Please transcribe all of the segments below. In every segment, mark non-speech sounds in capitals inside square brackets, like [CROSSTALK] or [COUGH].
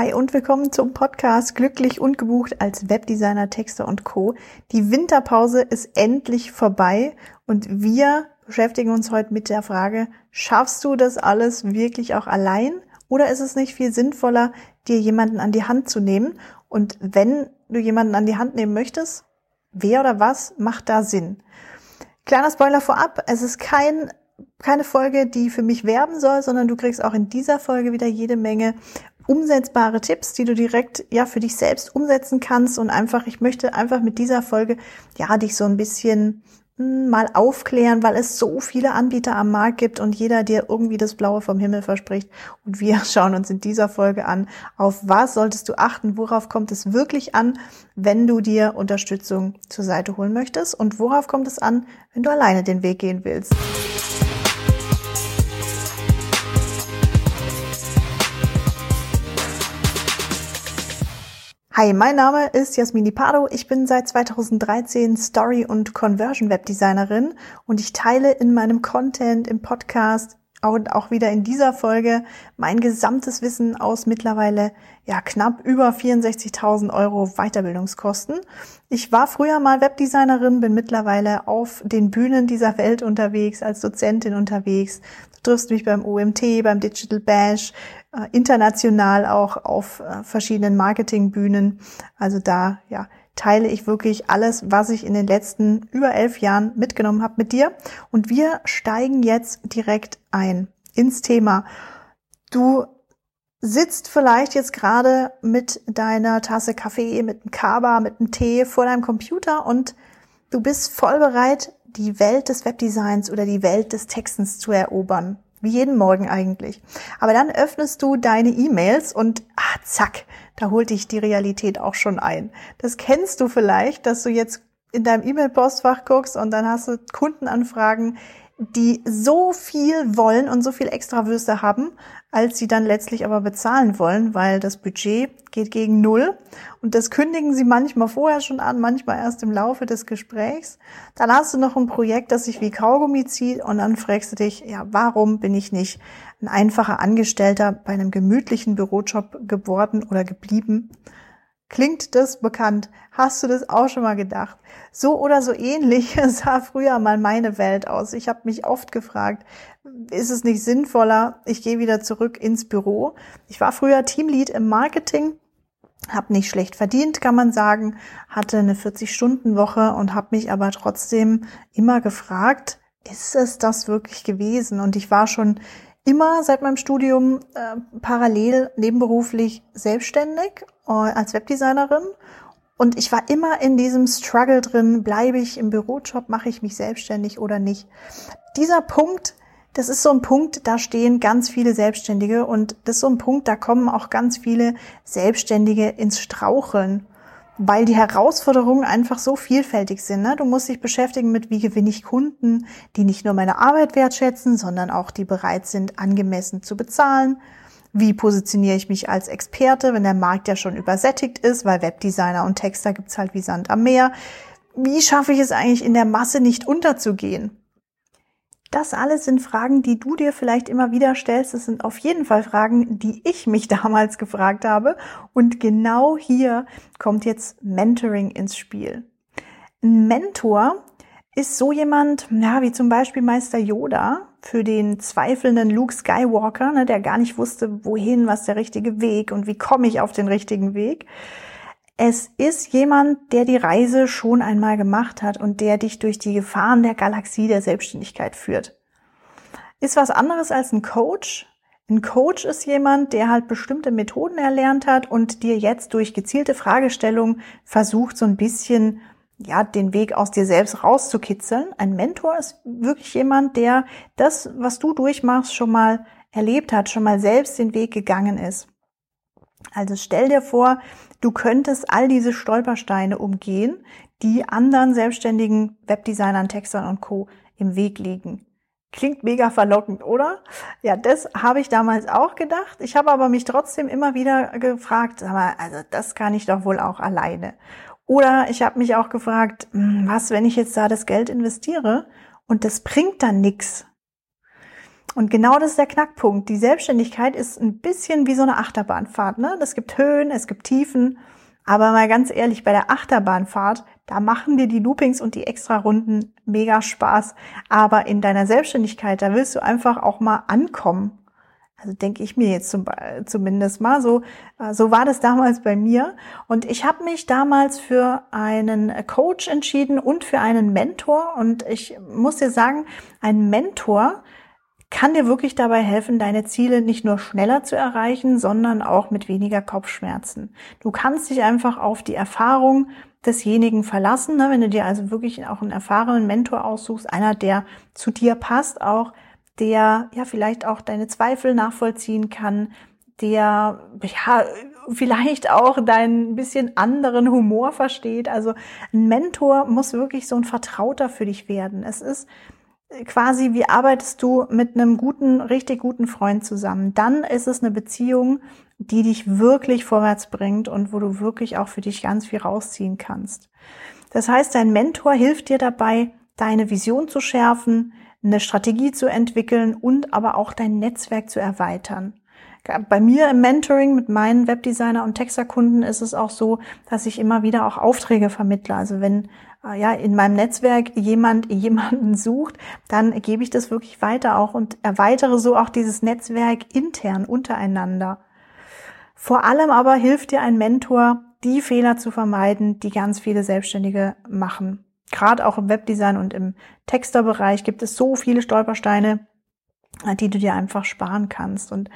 Hi und willkommen zum Podcast Glücklich und gebucht als Webdesigner, Texter und Co. Die Winterpause ist endlich vorbei und wir beschäftigen uns heute mit der Frage, schaffst du das alles wirklich auch allein oder ist es nicht viel sinnvoller, dir jemanden an die Hand zu nehmen? Und wenn du jemanden an die Hand nehmen möchtest, wer oder was macht da Sinn? Kleiner Spoiler vorab, es ist kein keine Folge, die für mich werben soll, sondern du kriegst auch in dieser Folge wieder jede Menge umsetzbare Tipps, die du direkt ja für dich selbst umsetzen kannst und einfach ich möchte einfach mit dieser Folge ja dich so ein bisschen hm, mal aufklären, weil es so viele Anbieter am Markt gibt und jeder dir irgendwie das Blaue vom Himmel verspricht. Und wir [LAUGHS] schauen uns in dieser Folge an, auf was solltest du achten, worauf kommt es wirklich an, wenn du dir Unterstützung zur Seite holen möchtest und worauf kommt es an, wenn du alleine den Weg gehen willst. Hi, mein Name ist Jasmini Pardo. Ich bin seit 2013 Story- und Conversion-Webdesignerin und ich teile in meinem Content, im Podcast und auch wieder in dieser Folge mein gesamtes Wissen aus mittlerweile ja knapp über 64.000 Euro Weiterbildungskosten. Ich war früher mal Webdesignerin, bin mittlerweile auf den Bühnen dieser Welt unterwegs, als Dozentin unterwegs. Triffst mich beim OMT, beim Digital Bash, äh, international auch auf äh, verschiedenen Marketingbühnen. Also da ja teile ich wirklich alles, was ich in den letzten über elf Jahren mitgenommen habe mit dir. Und wir steigen jetzt direkt ein ins Thema. Du sitzt vielleicht jetzt gerade mit deiner Tasse Kaffee, mit einem Kaba, mit einem Tee vor deinem Computer und du bist voll bereit, die Welt des Webdesigns oder die Welt des Textens zu erobern. Wie jeden Morgen eigentlich. Aber dann öffnest du deine E-Mails und ah, zack, da holt dich die Realität auch schon ein. Das kennst du vielleicht, dass du jetzt in deinem E-Mail-Postfach guckst und dann hast du Kundenanfragen, die so viel wollen und so viel extra Würste haben, als sie dann letztlich aber bezahlen wollen, weil das Budget geht gegen Null. Und das kündigen sie manchmal vorher schon an, manchmal erst im Laufe des Gesprächs. Dann hast du noch ein Projekt, das sich wie Kaugummi zieht und dann fragst du dich, ja, warum bin ich nicht ein einfacher Angestellter bei einem gemütlichen Bürojob geworden oder geblieben? Klingt das bekannt? Hast du das auch schon mal gedacht? So oder so ähnlich [LAUGHS] sah früher mal meine Welt aus. Ich habe mich oft gefragt, ist es nicht sinnvoller, ich gehe wieder zurück ins Büro? Ich war früher Teamlead im Marketing, habe nicht schlecht verdient, kann man sagen, hatte eine 40-Stunden-Woche und habe mich aber trotzdem immer gefragt, ist es das wirklich gewesen? Und ich war schon immer seit meinem Studium äh, parallel nebenberuflich selbstständig äh, als Webdesignerin und ich war immer in diesem Struggle drin, bleibe ich im Bürojob, mache ich mich selbstständig oder nicht. Dieser Punkt, das ist so ein Punkt, da stehen ganz viele Selbstständige und das ist so ein Punkt, da kommen auch ganz viele Selbstständige ins Straucheln weil die Herausforderungen einfach so vielfältig sind. Ne? Du musst dich beschäftigen mit, wie gewinne ich Kunden, die nicht nur meine Arbeit wertschätzen, sondern auch die bereit sind, angemessen zu bezahlen. Wie positioniere ich mich als Experte, wenn der Markt ja schon übersättigt ist, weil Webdesigner und Texter gibt's halt wie Sand am Meer. Wie schaffe ich es eigentlich in der Masse nicht unterzugehen? Das alles sind Fragen, die du dir vielleicht immer wieder stellst. Das sind auf jeden Fall Fragen, die ich mich [LAUGHS] damals gefragt habe. Und genau hier kommt jetzt Mentoring ins Spiel. Ein Mentor ist so jemand, ja, wie zum Beispiel Meister Yoda für den zweifelnden Luke Skywalker, ne, der gar nicht wusste, wohin, was der richtige Weg und wie komme ich auf den richtigen Weg. Es ist jemand, der die Reise schon einmal gemacht hat und der dich durch die Gefahren der Galaxie der Selbstständigkeit führt. Ist was anderes als ein Coach. Ein Coach ist jemand, der halt bestimmte Methoden erlernt hat und dir jetzt durch gezielte Fragestellungen versucht, so ein bisschen ja, den Weg aus dir selbst rauszukitzeln. Ein Mentor ist wirklich jemand, der das, was du durchmachst, schon mal erlebt hat, schon mal selbst den Weg gegangen ist. Also stell dir vor, du könntest all diese Stolpersteine umgehen, die anderen selbstständigen Webdesignern, Textern und Co. im Weg liegen. Klingt mega verlockend, oder? Ja, das habe ich damals auch gedacht. Ich habe aber mich trotzdem immer wieder gefragt, aber also das kann ich doch wohl auch alleine. Oder ich habe mich auch gefragt, hm, was, wenn ich jetzt da das Geld investiere und das bringt dann nix? Und genau das ist der Knackpunkt. Die Selbstständigkeit ist ein bisschen wie so eine Achterbahnfahrt. Ne? Es gibt Höhen, es gibt Tiefen. Aber mal ganz ehrlich, bei der Achterbahnfahrt, da machen dir die Loopings und die Extra-Runden mega Spaß. Aber in deiner Selbstständigkeit, da willst du einfach auch mal ankommen. Also denke ich mir jetzt zum, zumindest mal so. Äh, so war das damals bei mir. Und ich habe mich damals für einen Coach entschieden und für einen Mentor. Und ich muss dir sagen, ein Mentor kann dir wirklich dabei helfen, deine Ziele nicht nur schneller zu erreichen, sondern auch mit weniger Kopfschmerzen. Du kannst dich einfach auf die Erfahrung desjenigen verlassen. Ne? Wenn du dir also wirklich auch einen erfahrenen Mentor aussuchst, einer, der zu dir passt, auch der ja vielleicht auch deine Zweifel nachvollziehen kann, der ja vielleicht auch deinen bisschen anderen Humor versteht. Also ein Mentor muss wirklich so ein Vertrauter für dich werden. Es ist quasi, wie arbeitest du mit einem guten, richtig guten Freund zusammen? Dann ist es eine Beziehung, die dich wirklich vorwärts bringt und wo du wirklich auch für dich ganz viel rausziehen kannst. Das heißt, dein Mentor hilft dir dabei, deine Vision zu schärfen, eine Strategie zu entwickeln und aber auch dein Netzwerk zu erweitern. Bei mir im Mentoring mit meinen Webdesigner und Texterkunden ist es auch so, dass ich immer wieder auch Aufträge vermittle. Also wenn ja in meinem Netzwerk jemand [LAUGHS] jemanden sucht, dann gebe ich das wirklich weiter auch und erweitere so auch dieses Netzwerk intern untereinander. Vor allem aber hilft dir ein Mentor, die Fehler zu vermeiden, die ganz viele Selbstständige machen gerade auch im Webdesign und im Texterbereich gibt es so viele Stolpersteine, die du dir einfach sparen kannst. Und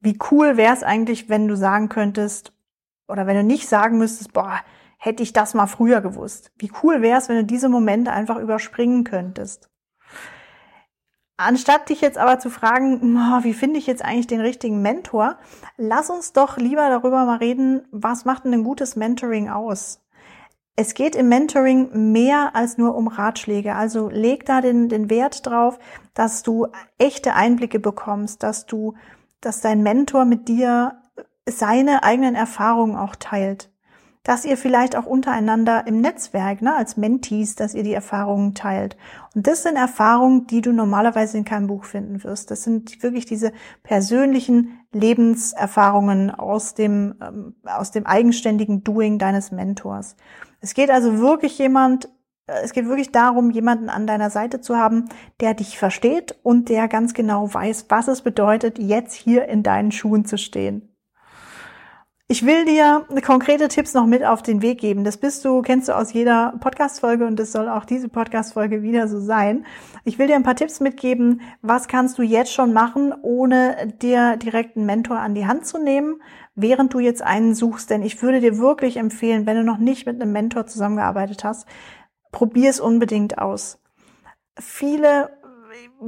wie cool wäre es eigentlich, wenn du sagen könntest, oder wenn du nicht sagen müsstest, boah, hätte ich das mal früher gewusst. Wie cool wäre es, wenn du diese Momente einfach überspringen könntest. Anstatt dich jetzt aber zu fragen, wie finde ich jetzt eigentlich den richtigen Mentor, lass uns doch lieber darüber mal reden, was macht denn ein gutes Mentoring aus? Es geht im Mentoring mehr als nur um Ratschläge. Also leg da den, den Wert drauf, dass du echte Einblicke bekommst, dass du, dass dein Mentor mit dir seine eigenen Erfahrungen auch teilt. Dass ihr vielleicht auch untereinander im Netzwerk, ne, als Mentees, dass ihr die Erfahrungen teilt. Und das sind Erfahrungen, die du normalerweise in keinem Buch finden wirst. Das sind wirklich diese persönlichen Lebenserfahrungen aus dem, ähm, aus dem eigenständigen Doing deines Mentors. Es geht also wirklich jemand, äh, es geht wirklich darum, jemanden an deiner Seite zu haben, der dich versteht und der ganz genau weiß, was es bedeutet, jetzt hier in deinen Schuhen zu stehen. Ich will dir konkrete Tipps noch mit auf den Weg geben. Das bist du, kennst du aus jeder Podcast-Folge und das soll auch diese Podcast-Folge wieder so sein. Ich will dir ein paar Tipps mitgeben. Was kannst du jetzt schon machen, ohne dir direkt einen Mentor an die Hand zu nehmen? während du jetzt einen suchst, denn ich würde dir wirklich empfehlen, wenn du noch nicht mit einem Mentor zusammengearbeitet hast, probier es unbedingt aus. Viele,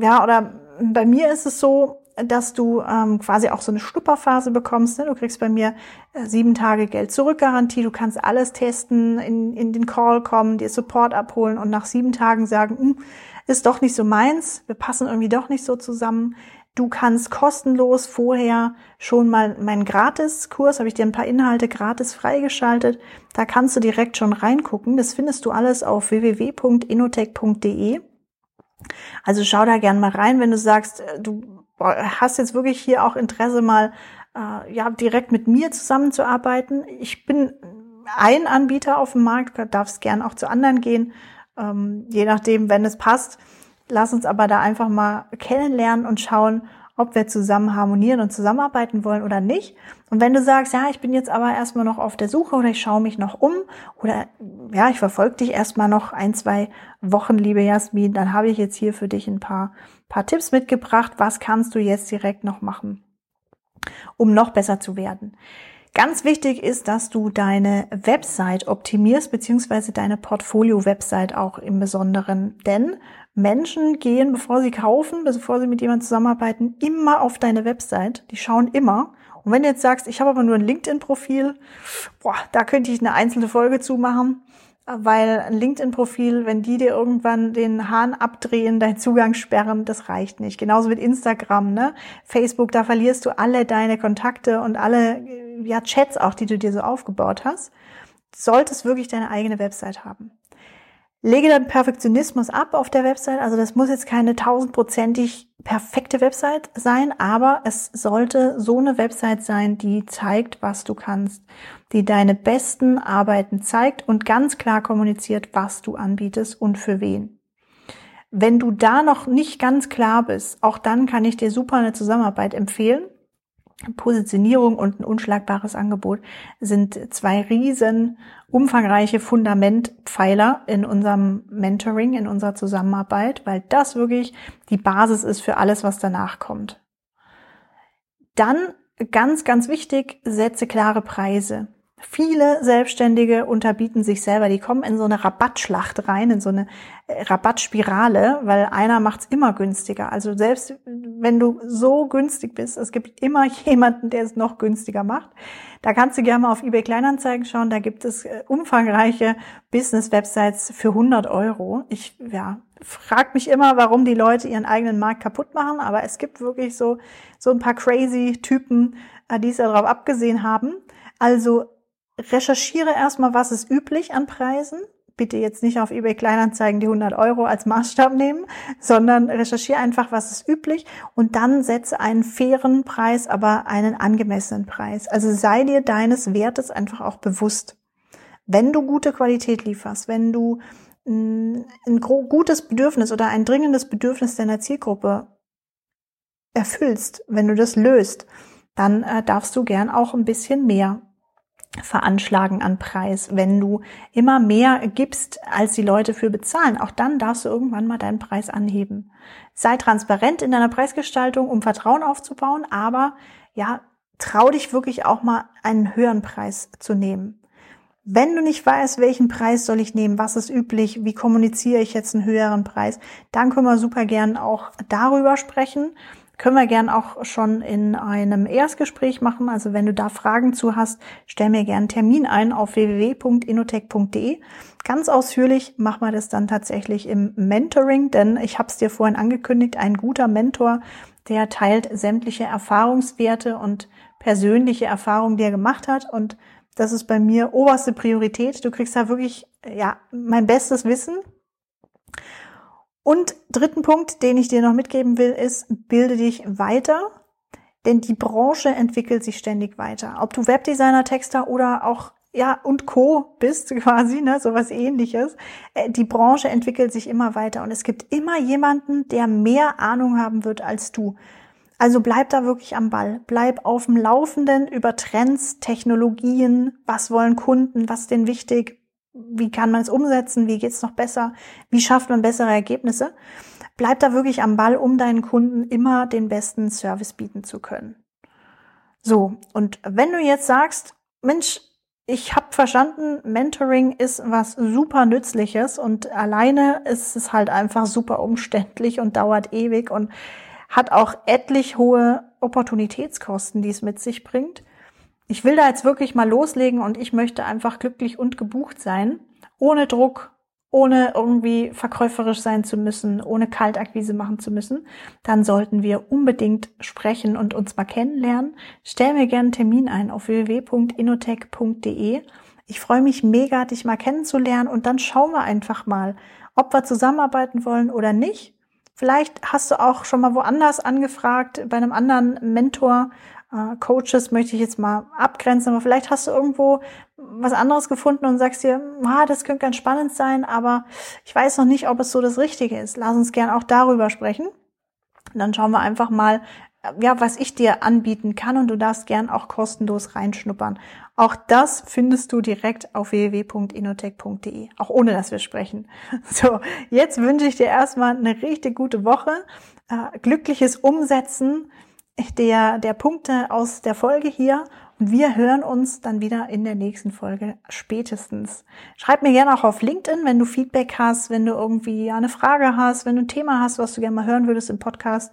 ja, oder bei mir ist es so, dass du ähm, quasi auch so eine Schlupperphase bekommst. Ne? Du kriegst bei mir äh, sieben Tage Geld zurück Garantie. Du kannst alles testen, in, in den Call kommen, dir Support abholen und nach sieben Tagen sagen, hm, ist doch nicht so meins, wir passen irgendwie doch nicht so zusammen. Du kannst kostenlos vorher schon mal meinen Gratiskurs, habe ich dir ein paar Inhalte gratis freigeschaltet. Da kannst du direkt schon reingucken. Das findest du alles auf www.inotech.de. Also schau da gern mal rein, wenn du sagst, äh, du hast jetzt wirklich hier auch Interesse mal äh, ja direkt mit mir zusammenzuarbeiten. Ich bin ein Anbieter auf dem Markt, darfst gern auch zu anderen gehen, ähm, je nachdem, wenn es passt. Lass uns aber da einfach mal kennenlernen und schauen, ob wir zusammen harmonieren und zusammenarbeiten wollen oder nicht. Und wenn du sagst, ja, ich bin jetzt aber erstmal noch auf der Suche oder ich schaue mich noch um oder ja, ich verfolge dich erstmal noch ein, zwei Wochen, liebe Jasmin, dann habe ich jetzt hier für dich ein paar, paar Tipps mitgebracht. Was kannst du jetzt direkt noch machen, um noch besser zu werden? Ganz wichtig ist, dass du deine Website optimierst, beziehungsweise deine Portfolio-Website auch im Besonderen. Denn Menschen gehen, bevor sie kaufen, bevor sie mit jemandem zusammenarbeiten, immer auf deine Website. Die schauen immer. Und wenn du jetzt sagst, ich habe aber nur ein LinkedIn-Profil, boah, da könnte ich eine einzelne Folge zumachen, weil ein LinkedIn-Profil, wenn die dir irgendwann den Hahn abdrehen, deinen Zugang sperren, das reicht nicht. Genauso mit Instagram, ne? Facebook, da verlierst du alle deine Kontakte und alle ja, Chats auch, die du dir so aufgebaut hast, solltest wirklich deine eigene Website haben. Lege dann Perfektionismus ab auf der Website. Also das muss jetzt keine tausendprozentig perfekte Website sein, aber es sollte so eine Website sein, die zeigt, was du kannst, die deine besten Arbeiten zeigt und ganz klar kommuniziert, was du anbietest und für wen. Wenn du da noch nicht ganz klar bist, auch dann kann ich dir super eine Zusammenarbeit empfehlen. Positionierung und ein unschlagbares Angebot sind zwei riesen umfangreiche Fundamentpfeiler in unserem Mentoring, in unserer Zusammenarbeit, weil das wirklich die Basis ist für alles, was danach kommt. Dann ganz, ganz wichtig, setze klare Preise. Viele Selbstständige unterbieten sich selber, die kommen in so eine Rabattschlacht rein, in so eine äh, Rabattspirale, weil einer macht's immer günstiger. Also selbst wenn du so günstig bist, es gibt immer [LAUGHS] jemanden, der es noch günstiger macht. Da kannst du gerne mal auf eBay Kleinanzeigen schauen, da gibt es äh, umfangreiche Business-Websites für 100 Euro. Ich ja, frag mich immer, warum die Leute ihren eigenen Markt kaputt machen, aber es gibt wirklich so, so ein paar crazy Typen, äh, die es darauf abgesehen haben. Also recherchiere erstmal, was ist üblich an Preisen. Bitte jetzt nicht auf eBay Kleinanzeigen die 100 Euro als Maßstab nehmen, sondern recherchiere einfach, was ist üblich und dann setze einen fairen Preis, aber einen angemessenen Preis. Also sei dir deines Wertes einfach auch bewusst. Wenn du gute Qualität lieferst, wenn du mm, ein gutes Bedürfnis oder ein dringendes Bedürfnis deiner Zielgruppe erfüllst, wenn du das löst, dann äh, darfst du gern auch ein bisschen mehr veranschlagen an Preis. Wenn du immer mehr gibst, als die Leute für bezahlen, auch dann darfst du irgendwann mal deinen Preis anheben. Sei transparent in deiner Preisgestaltung, um Vertrauen aufzubauen, aber ja, trau dich wirklich auch mal einen höheren Preis zu nehmen. Wenn du nicht weißt, welchen Preis soll ich nehmen, was ist üblich, wie kommuniziere ich jetzt einen höheren Preis, dann können wir super gern auch darüber sprechen können wir gern auch schon in einem Erstgespräch machen. Also wenn du da Fragen zu hast, stell mir gern einen Termin ein auf www.inotech.de. Ganz ausführlich machen wir das dann tatsächlich im Mentoring, denn ich habe es dir vorhin angekündigt, ein guter Mentor, der teilt sämtliche Erfahrungswerte und persönliche Erfahrungen, die er gemacht hat. Und das ist bei mir oberste Priorität. Du kriegst da wirklich, ja, mein bestes Wissen und dritten Punkt, den ich dir noch mitgeben will, ist, bilde dich weiter, denn die Branche entwickelt sich ständig weiter. Ob du Webdesigner, Texter oder auch ja und Co bist [LAUGHS] quasi, ne, sowas ähnliches. Äh, die Branche entwickelt sich immer weiter und es gibt immer jemanden, der mehr Ahnung haben wird als du. Also bleib da wirklich am Ball. Bleib auf dem Laufenden über Trends, Technologien, was wollen Kunden, was ist denen wichtig, wie kann man es umsetzen, wie geht's noch besser, wie schafft man bessere Ergebnisse. Bleib da wirklich am Ball, um deinen Kunden immer den besten Service bieten zu können. So, und wenn du jetzt sagst, Mensch, ich habe verstanden, Mentoring ist was super nützliches und alleine ist es halt einfach super umständlich und dauert ewig und hat auch etlich hohe Opportunitätskosten, die es mit sich bringt ich will da jetzt wirklich mal loslegen und ich möchte einfach glücklich und gebucht sein, ohne Druck, ohne irgendwie verkäuferisch sein zu müssen, ohne Kaltakquise machen zu müssen, dann sollten wir unbedingt sprechen und uns mal kennenlernen. Stell mir gerne einen Termin ein auf www.inotech.de. Ich freue mich mega, dich mal kennenzulernen und dann schauen wir einfach mal, ob wir zusammenarbeiten wollen oder nicht. Vielleicht hast du auch schon mal woanders angefragt, bei einem anderen Mentor äh, Coaches möchte ich jetzt mal abgrenzen, aber vielleicht hast du irgendwo was anderes gefunden und sagst dir, ah, das könnte ganz spannend sein, aber ich weiß noch nicht, ob es so das Richtige ist. Lass uns gern auch darüber sprechen. Und dann schauen wir einfach mal, ja, was ich dir anbieten kann und du darfst gern auch kostenlos reinschnuppern. Auch das findest du direkt auf www.inotech.de, auch ohne dass wir sprechen. [LAUGHS] So, jetzt wünsche ich dir erstmal eine richtig gute Woche, äh, glückliches Umsetzen der, der Punkte aus der Folge hier. Und wir hören uns dann wieder in der nächsten Folge spätestens. Schreib mir gerne auch auf LinkedIn, wenn du Feedback hast, wenn du irgendwie eine Frage hast, wenn du ein Thema hast, was du gerne mal hören würdest im Podcast.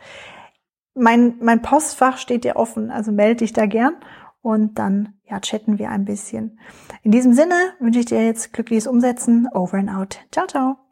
Mein, mein Postfach steht dir offen, also melde dich da gern und dann ja, chatten wir ein bisschen. In diesem Sinne wünsche ich dir jetzt glückliches Umsetzen. Over and out. Ciao, ciao.